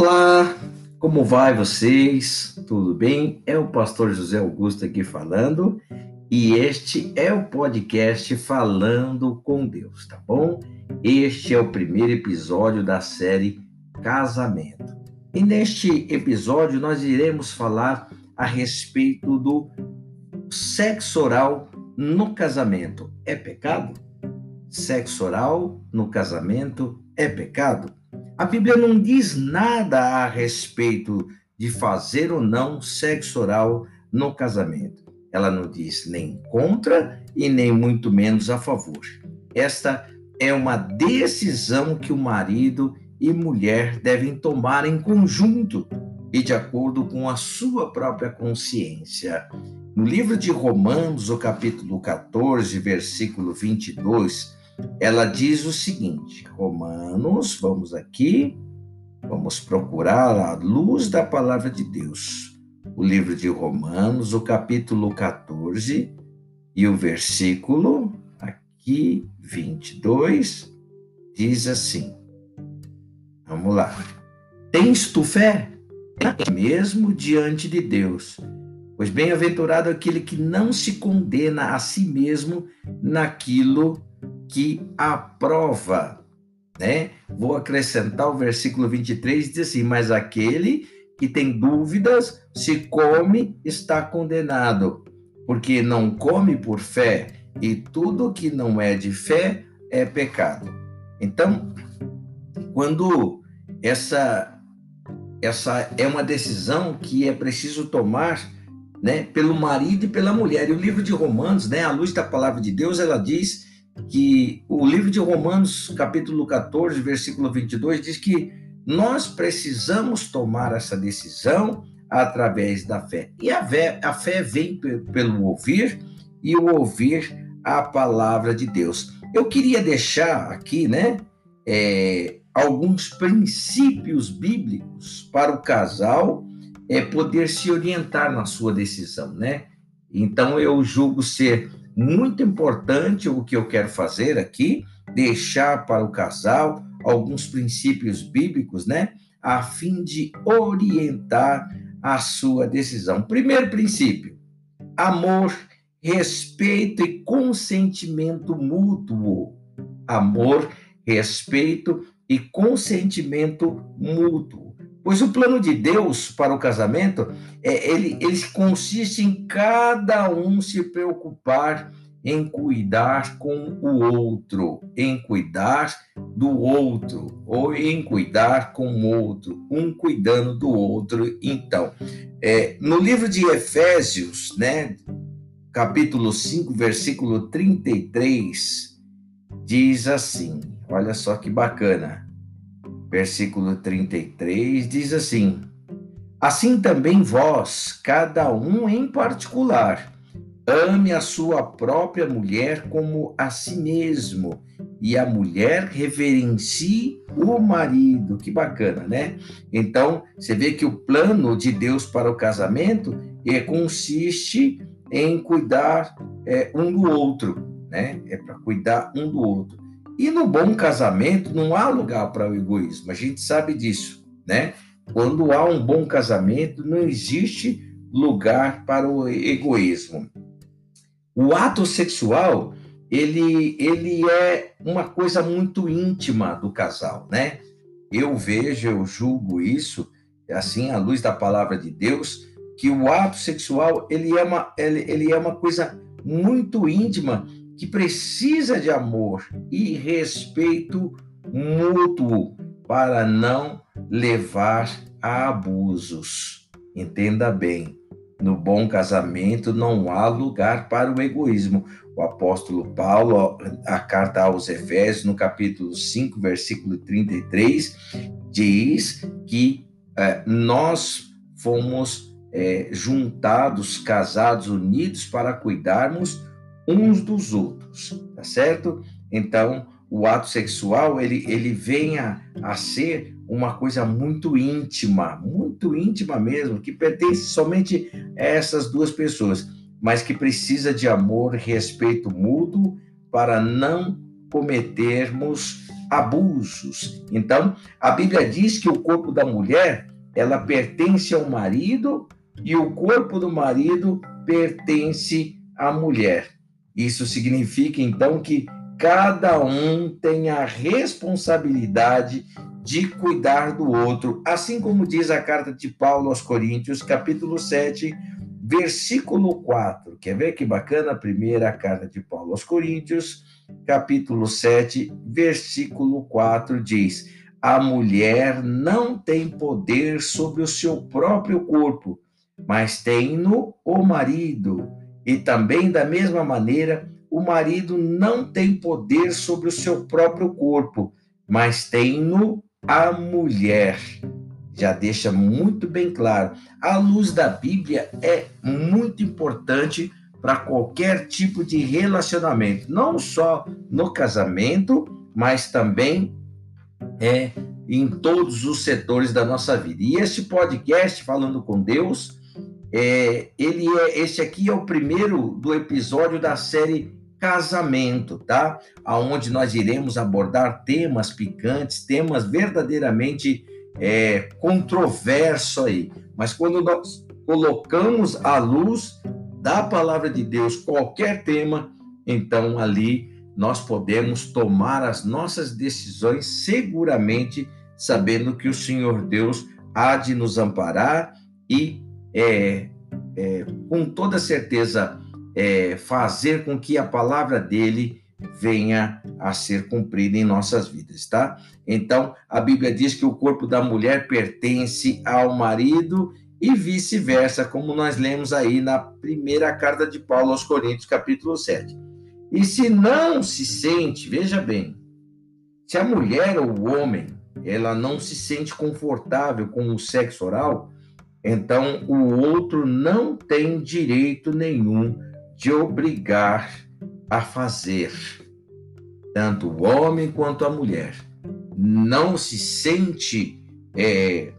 Olá, como vai vocês? Tudo bem? É o pastor José Augusto aqui falando e este é o podcast Falando com Deus, tá bom? Este é o primeiro episódio da série Casamento. E neste episódio nós iremos falar a respeito do sexo oral no casamento. É pecado? Sexo oral no casamento é pecado? A Bíblia não diz nada a respeito de fazer ou não sexo oral no casamento. Ela não diz nem contra e nem muito menos a favor. Esta é uma decisão que o marido e mulher devem tomar em conjunto e de acordo com a sua própria consciência. No livro de Romanos, o capítulo 14, versículo 22, ela diz o seguinte: Romanos, vamos aqui, vamos procurar a luz da palavra de Deus. O livro de Romanos, o capítulo 14 e o versículo aqui 22 diz assim: Vamos lá. Tens tu fé? Mesmo diante de Deus. Pois bem-aventurado aquele que não se condena a si mesmo naquilo que aprova. Né? Vou acrescentar o versículo 23, diz assim: Mas aquele que tem dúvidas, se come, está condenado, porque não come por fé, e tudo que não é de fé é pecado. Então, quando essa essa é uma decisão que é preciso tomar, né, pelo marido e pela mulher. E o livro de Romanos, né, à luz da palavra de Deus, ela diz que o livro de Romanos, capítulo 14, versículo 22, diz que nós precisamos tomar essa decisão através da fé. E a fé, a fé vem pelo ouvir e o ouvir a palavra de Deus. Eu queria deixar aqui, né, é, alguns princípios bíblicos para o casal é, poder se orientar na sua decisão, né? Então eu julgo ser muito importante o que eu quero fazer aqui, deixar para o casal alguns princípios bíblicos, né, a fim de orientar a sua decisão. Primeiro princípio: amor, respeito e consentimento mútuo. Amor, respeito e consentimento mútuo. Pois o plano de Deus para o casamento, é, ele, ele consiste em cada um se preocupar em cuidar com o outro, em cuidar do outro, ou em cuidar com o outro, um cuidando do outro. Então, é, no livro de Efésios, né, capítulo 5, versículo 33, diz assim: olha só que bacana versículo 33, diz assim: Assim também vós, cada um em particular, ame a sua própria mulher como a si mesmo, e a mulher reverencie o marido. Que bacana, né? Então, você vê que o plano de Deus para o casamento é, consiste em cuidar é, um do outro, né? É para cuidar um do outro. E no bom casamento não há lugar para o egoísmo, a gente sabe disso, né? Quando há um bom casamento, não existe lugar para o egoísmo. O ato sexual, ele, ele é uma coisa muito íntima do casal, né? Eu vejo, eu julgo isso, assim, à luz da palavra de Deus, que o ato sexual, ele é uma, ele, ele é uma coisa muito íntima que precisa de amor e respeito mútuo para não levar a abusos. Entenda bem, no bom casamento não há lugar para o egoísmo. O apóstolo Paulo, a carta aos Efésios, no capítulo 5, versículo 33, diz que é, nós fomos é, juntados, casados, unidos para cuidarmos uns dos outros, tá certo? Então, o ato sexual, ele, ele vem a, a ser uma coisa muito íntima, muito íntima mesmo, que pertence somente a essas duas pessoas, mas que precisa de amor e respeito mútuo para não cometermos abusos. Então, a Bíblia diz que o corpo da mulher, ela pertence ao marido e o corpo do marido pertence à mulher. Isso significa então que cada um tem a responsabilidade de cuidar do outro, assim como diz a carta de Paulo aos Coríntios, capítulo 7, versículo 4. Quer ver que bacana? Primeira carta de Paulo aos Coríntios, capítulo 7, versículo 4 diz: A mulher não tem poder sobre o seu próprio corpo, mas tem-no o marido. E também, da mesma maneira, o marido não tem poder sobre o seu próprio corpo, mas tem-no a mulher. Já deixa muito bem claro. A luz da Bíblia é muito importante para qualquer tipo de relacionamento, não só no casamento, mas também é em todos os setores da nossa vida. E este podcast falando com Deus, é, ele é esse aqui é o primeiro do episódio da série casamento, tá? Aonde nós iremos abordar temas picantes, temas verdadeiramente é, controverso aí. Mas quando nós colocamos à luz da palavra de Deus qualquer tema, então ali nós podemos tomar as nossas decisões seguramente sabendo que o Senhor Deus há de nos amparar e é, é, com toda certeza é, fazer com que a palavra dele venha a ser cumprida em nossas vidas, tá? Então, a Bíblia diz que o corpo da mulher pertence ao marido e vice-versa, como nós lemos aí na primeira carta de Paulo aos Coríntios, capítulo 7. E se não se sente, veja bem, se a mulher ou o homem, ela não se sente confortável com o sexo oral, então o outro não tem direito nenhum de obrigar a fazer. Tanto o homem quanto a mulher não se sente é,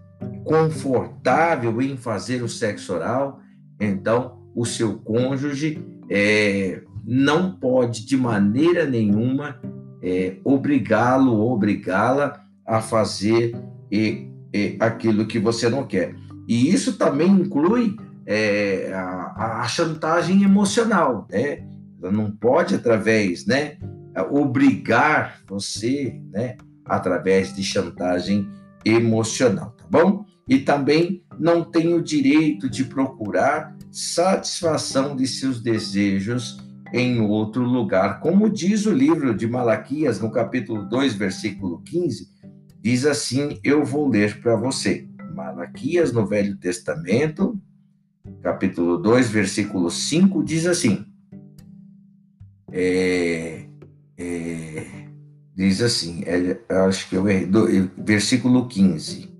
confortável em fazer o sexo oral, então o seu cônjuge é, não pode de maneira nenhuma é, obrigá-lo ou obrigá-la a fazer e, e, aquilo que você não quer. E isso também inclui é, a, a, chantagem emocional, né? Ela não pode, através, né, obrigar você, né, através de chantagem emocional, tá bom? E também não tem o direito de procurar satisfação de seus desejos em outro lugar. Como diz o livro de Malaquias, no capítulo 2, versículo 15, diz assim: Eu vou ler para você. Malaquias, no Velho Testamento, capítulo 2, versículo 5, diz assim: é, é, diz assim, é, acho que eu errei, do, versículo 15,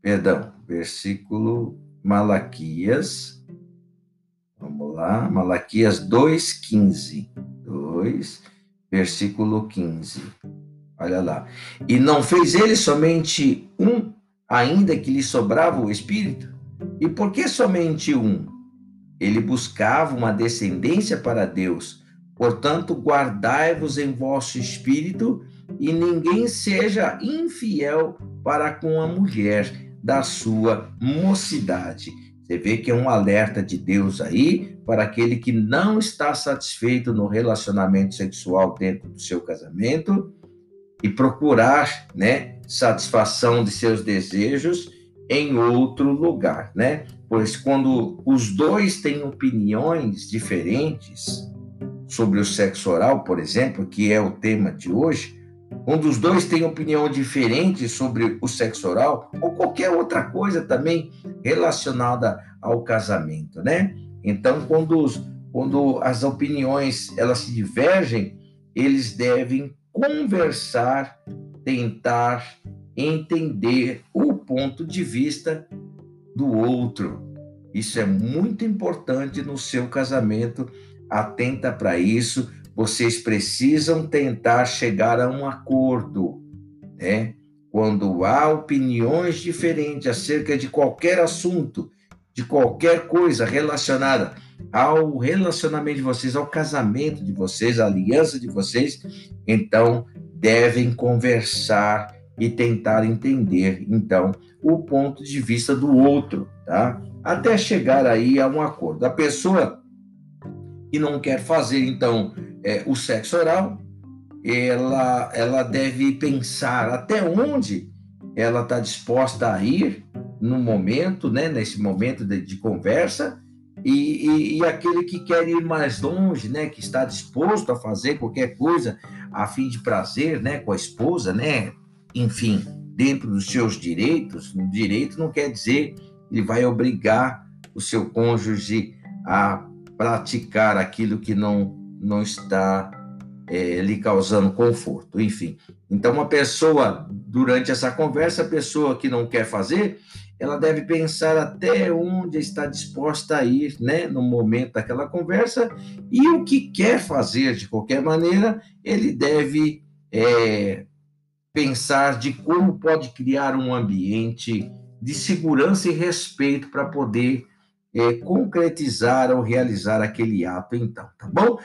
perdão, versículo Malaquias, vamos lá, Malaquias 2, 15, 2, versículo 15, olha lá, e não fez ele somente um, ainda que lhe sobrava o Espírito? E por que somente um? Ele buscava uma descendência para Deus. Portanto, guardai-vos em vosso espírito e ninguém seja infiel para com a mulher da sua mocidade. Você vê que é um alerta de Deus aí para aquele que não está satisfeito no relacionamento sexual dentro do seu casamento e procurar, né, satisfação de seus desejos em outro lugar, né? Pois quando os dois têm opiniões diferentes sobre o sexo oral, por exemplo, que é o tema de hoje, quando os dois têm opinião diferente sobre o sexo oral ou qualquer outra coisa também relacionada ao casamento, né? Então, quando, os, quando as opiniões elas se divergem, eles devem conversar, tentar entender o ponto de vista do outro. Isso é muito importante no seu casamento. Atenta para isso. Vocês precisam tentar chegar a um acordo, né? Quando há opiniões diferentes acerca de qualquer assunto, de qualquer coisa relacionada ao relacionamento de vocês, ao casamento de vocês, à aliança de vocês, então devem conversar e tentar entender, então, o ponto de vista do outro, tá? Até chegar aí a um acordo. A pessoa que não quer fazer, então, é, o sexo oral, ela, ela deve pensar até onde ela está disposta a ir no momento, né, nesse momento de, de conversa, e, e, e, aquele que quer ir mais longe, né, que está disposto a fazer qualquer coisa a fim de prazer, né, com a esposa, né, enfim, dentro dos seus direitos. Direito não quer dizer ele vai obrigar o seu cônjuge a praticar aquilo que não não está é, lhe causando conforto, enfim. Então, uma pessoa, durante essa conversa, a pessoa que não quer fazer, ela deve pensar até onde está disposta a ir, né, no momento daquela conversa, e o que quer fazer de qualquer maneira, ele deve é, pensar de como pode criar um ambiente de segurança e respeito para poder é, concretizar ou realizar aquele ato, então, tá bom?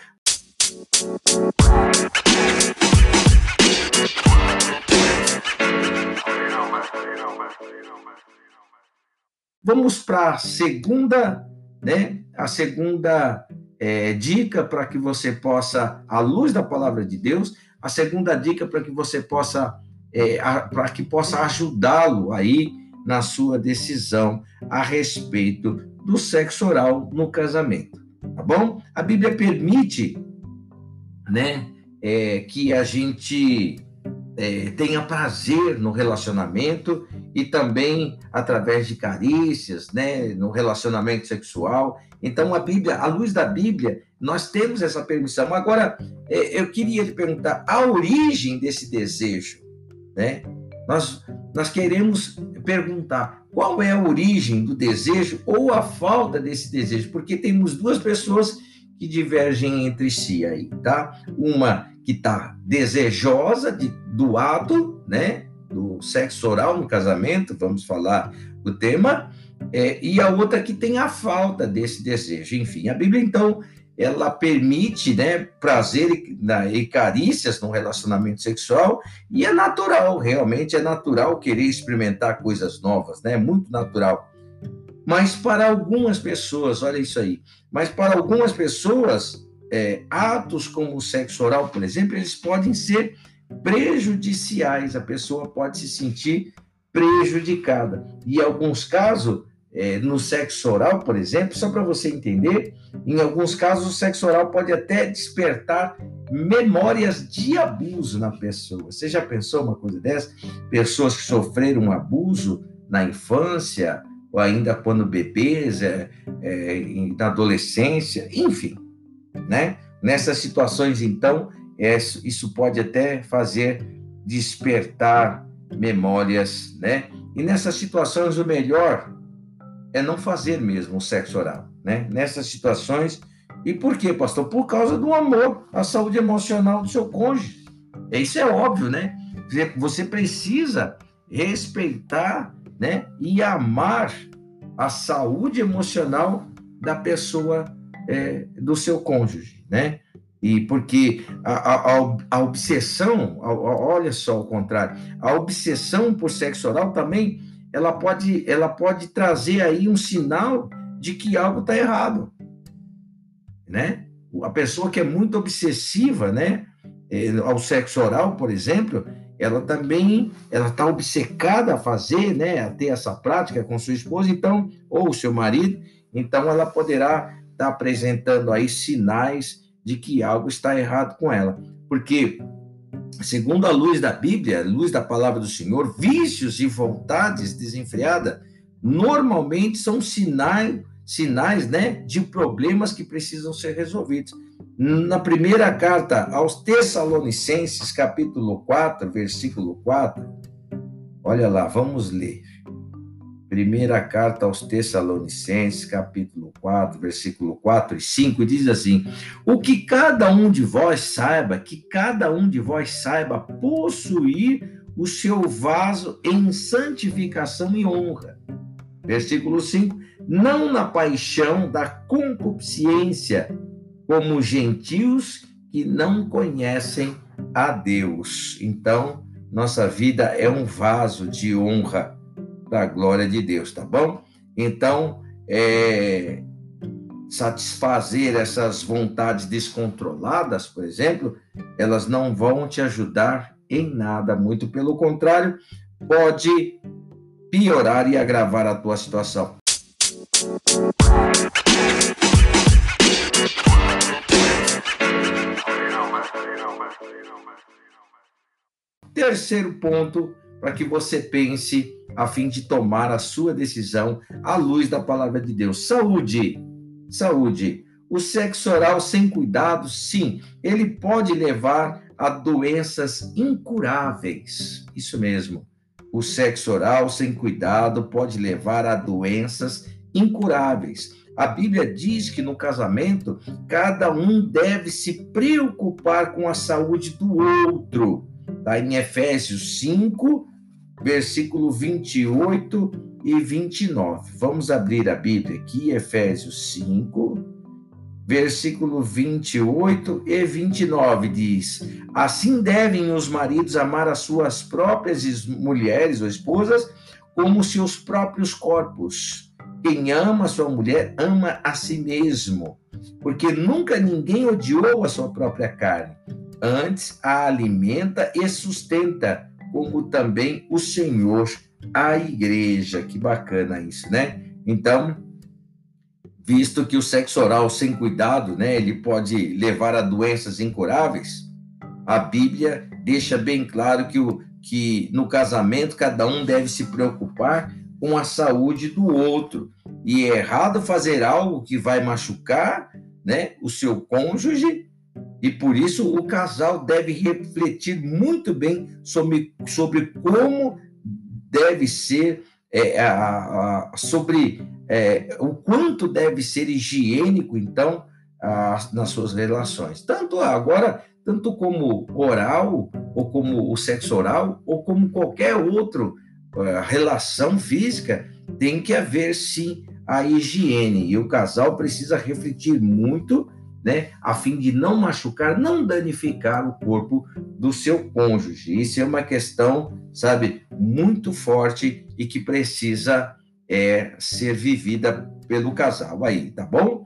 Vamos para a segunda, né? A segunda é, dica para que você possa, à luz da palavra de Deus, a segunda dica para que você possa, é, para que possa ajudá-lo aí na sua decisão a respeito do sexo oral no casamento, tá bom? A Bíblia permite né? É, que a gente é, tenha prazer no relacionamento e também através de carícias, né, no relacionamento sexual. Então, a Bíblia, à luz da Bíblia, nós temos essa permissão. Agora, é, eu queria te perguntar a origem desse desejo, né? Nós, nós queremos perguntar qual é a origem do desejo ou a falta desse desejo, porque temos duas pessoas que divergem entre si aí, tá? Uma que está desejosa de, do ato, né? Do sexo oral no casamento, vamos falar o tema, é, e a outra que tem a falta desse desejo. Enfim, a Bíblia, então, ela permite né, prazer e, e carícias no relacionamento sexual, e é natural, realmente é natural querer experimentar coisas novas, né? Muito natural. Mas para algumas pessoas, olha isso aí, mas para algumas pessoas, é, atos como o sexo oral, por exemplo, eles podem ser prejudiciais, a pessoa pode se sentir prejudicada. E em alguns casos, é, no sexo oral, por exemplo, só para você entender, em alguns casos o sexo oral pode até despertar memórias de abuso na pessoa. Você já pensou uma coisa dessa? Pessoas que sofreram um abuso na infância, ou ainda quando bebês, é, é, na adolescência, enfim, né? Nessas situações, então, é, isso pode até fazer despertar memórias, né? E nessas situações, o melhor é não fazer mesmo o sexo oral, né? Nessas situações, e por quê, pastor? Por causa do amor, a saúde emocional do seu cônjuge. Isso é óbvio, né? Você precisa respeitar né? E amar a saúde emocional da pessoa, é, do seu cônjuge, né? E porque a, a, a obsessão, a, olha só o contrário, a obsessão por sexo oral também, ela pode, ela pode trazer aí um sinal de que algo está errado, né? A pessoa que é muito obsessiva, né, é, ao sexo oral, por exemplo, ela também ela está obcecada a fazer, né, a ter essa prática com sua esposa, então ou seu marido, então ela poderá estar tá apresentando aí sinais de que algo está errado com ela, porque segundo a luz da Bíblia, luz da palavra do Senhor, vícios e vontades desenfreadas normalmente são sinais sinais, né, de problemas que precisam ser resolvidos na primeira carta aos Tessalonicenses, capítulo 4, versículo 4. Olha lá, vamos ler. Primeira carta aos Tessalonicenses, capítulo 4, versículo 4 e 5, diz assim: O que cada um de vós saiba, que cada um de vós saiba possuir o seu vaso em santificação e honra. Versículo 5: Não na paixão da concupiscência, como gentios que não conhecem a Deus. Então, nossa vida é um vaso de honra para a glória de Deus, tá bom? Então, é, satisfazer essas vontades descontroladas, por exemplo, elas não vão te ajudar em nada, muito pelo contrário, pode piorar e agravar a tua situação. Terceiro ponto para que você pense a fim de tomar a sua decisão à luz da palavra de Deus. Saúde. Saúde. O sexo oral sem cuidado, sim, ele pode levar a doenças incuráveis. Isso mesmo. O sexo oral sem cuidado pode levar a doenças incuráveis. A Bíblia diz que no casamento, cada um deve se preocupar com a saúde do outro. Está em Efésios 5, versículo 28 e 29. Vamos abrir a Bíblia aqui, Efésios 5, versículo 28 e 29 diz: Assim devem os maridos amar as suas próprias mulheres ou esposas como seus próprios corpos. Quem ama sua mulher ama a si mesmo, porque nunca ninguém odiou a sua própria carne. Antes a alimenta e sustenta, como também o Senhor a igreja. Que bacana isso, né? Então, visto que o sexo oral sem cuidado, né, ele pode levar a doenças incuráveis, a Bíblia deixa bem claro que, o, que no casamento cada um deve se preocupar com a saúde do outro. E é errado fazer algo que vai machucar né, o seu cônjuge, e por isso o casal deve refletir muito bem sobre, sobre como deve ser, é, a, a, sobre é, o quanto deve ser higiênico, então, a, nas suas relações. Tanto agora, tanto como oral, ou como o sexo oral, ou como qualquer outra uh, relação física, tem que haver sim a higiene. E o casal precisa refletir muito, né, a fim de não machucar, não danificar o corpo do seu cônjuge. Isso é uma questão, sabe, muito forte e que precisa é, ser vivida pelo casal aí, tá bom?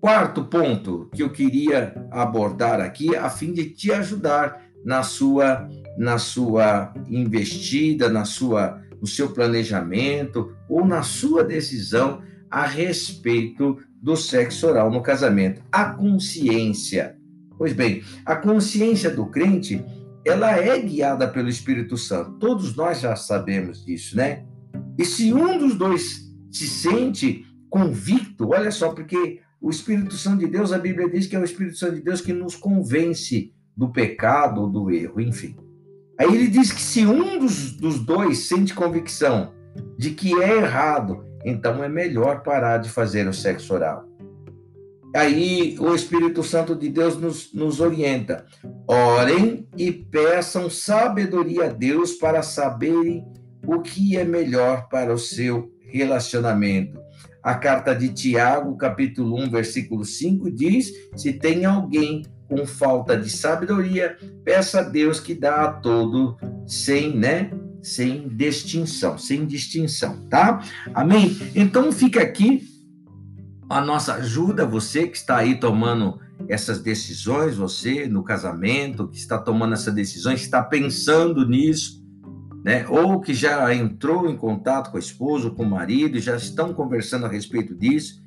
Quarto ponto que eu queria abordar aqui, a fim de te ajudar na sua na sua investida, na sua no seu planejamento ou na sua decisão a respeito do sexo oral no casamento. A consciência. Pois bem, a consciência do crente, ela é guiada pelo Espírito Santo. Todos nós já sabemos disso, né? E se um dos dois se sente convicto, olha só, porque o Espírito Santo de Deus, a Bíblia diz que é o Espírito Santo de Deus que nos convence do pecado ou do erro, enfim. Aí ele diz que se um dos, dos dois sente convicção de que é errado, então é melhor parar de fazer o sexo oral. Aí o Espírito Santo de Deus nos, nos orienta. Orem e peçam sabedoria a Deus para saberem o que é melhor para o seu relacionamento. A carta de Tiago, capítulo 1, versículo 5 diz: Se tem alguém com falta de sabedoria, peça a Deus que dá a todo sem, né? Sem distinção, sem distinção, tá? Amém? Então fica aqui a nossa ajuda, você que está aí tomando essas decisões, você no casamento, que está tomando essas decisões, está pensando nisso, né? Ou que já entrou em contato com a esposa, com o marido, já estão conversando a respeito disso.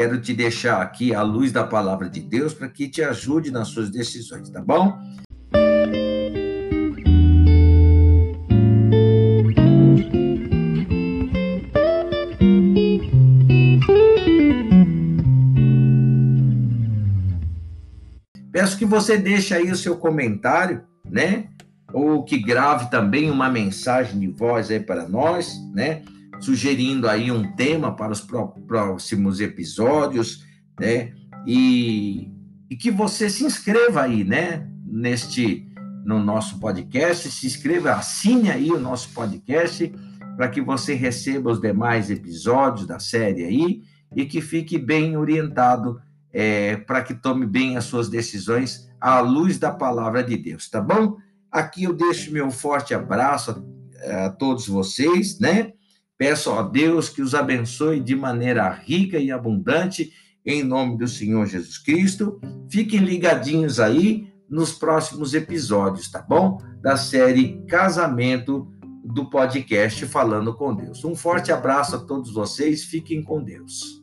Quero te deixar aqui a luz da palavra de Deus para que te ajude nas suas decisões, tá bom? Peço que você deixe aí o seu comentário, né? ou que grave também uma mensagem de voz aí para nós, né? Sugerindo aí um tema para os próximos episódios, né? E, e que você se inscreva aí, né? Neste, no nosso podcast, se inscreva, assine aí o nosso podcast para que você receba os demais episódios da série aí e que fique bem orientado é, para que tome bem as suas decisões à luz da palavra de Deus, tá bom? Aqui eu deixo meu forte abraço a, a todos vocês, né? Peço a Deus que os abençoe de maneira rica e abundante, em nome do Senhor Jesus Cristo. Fiquem ligadinhos aí nos próximos episódios, tá bom? Da série Casamento do podcast Falando com Deus. Um forte abraço a todos vocês, fiquem com Deus.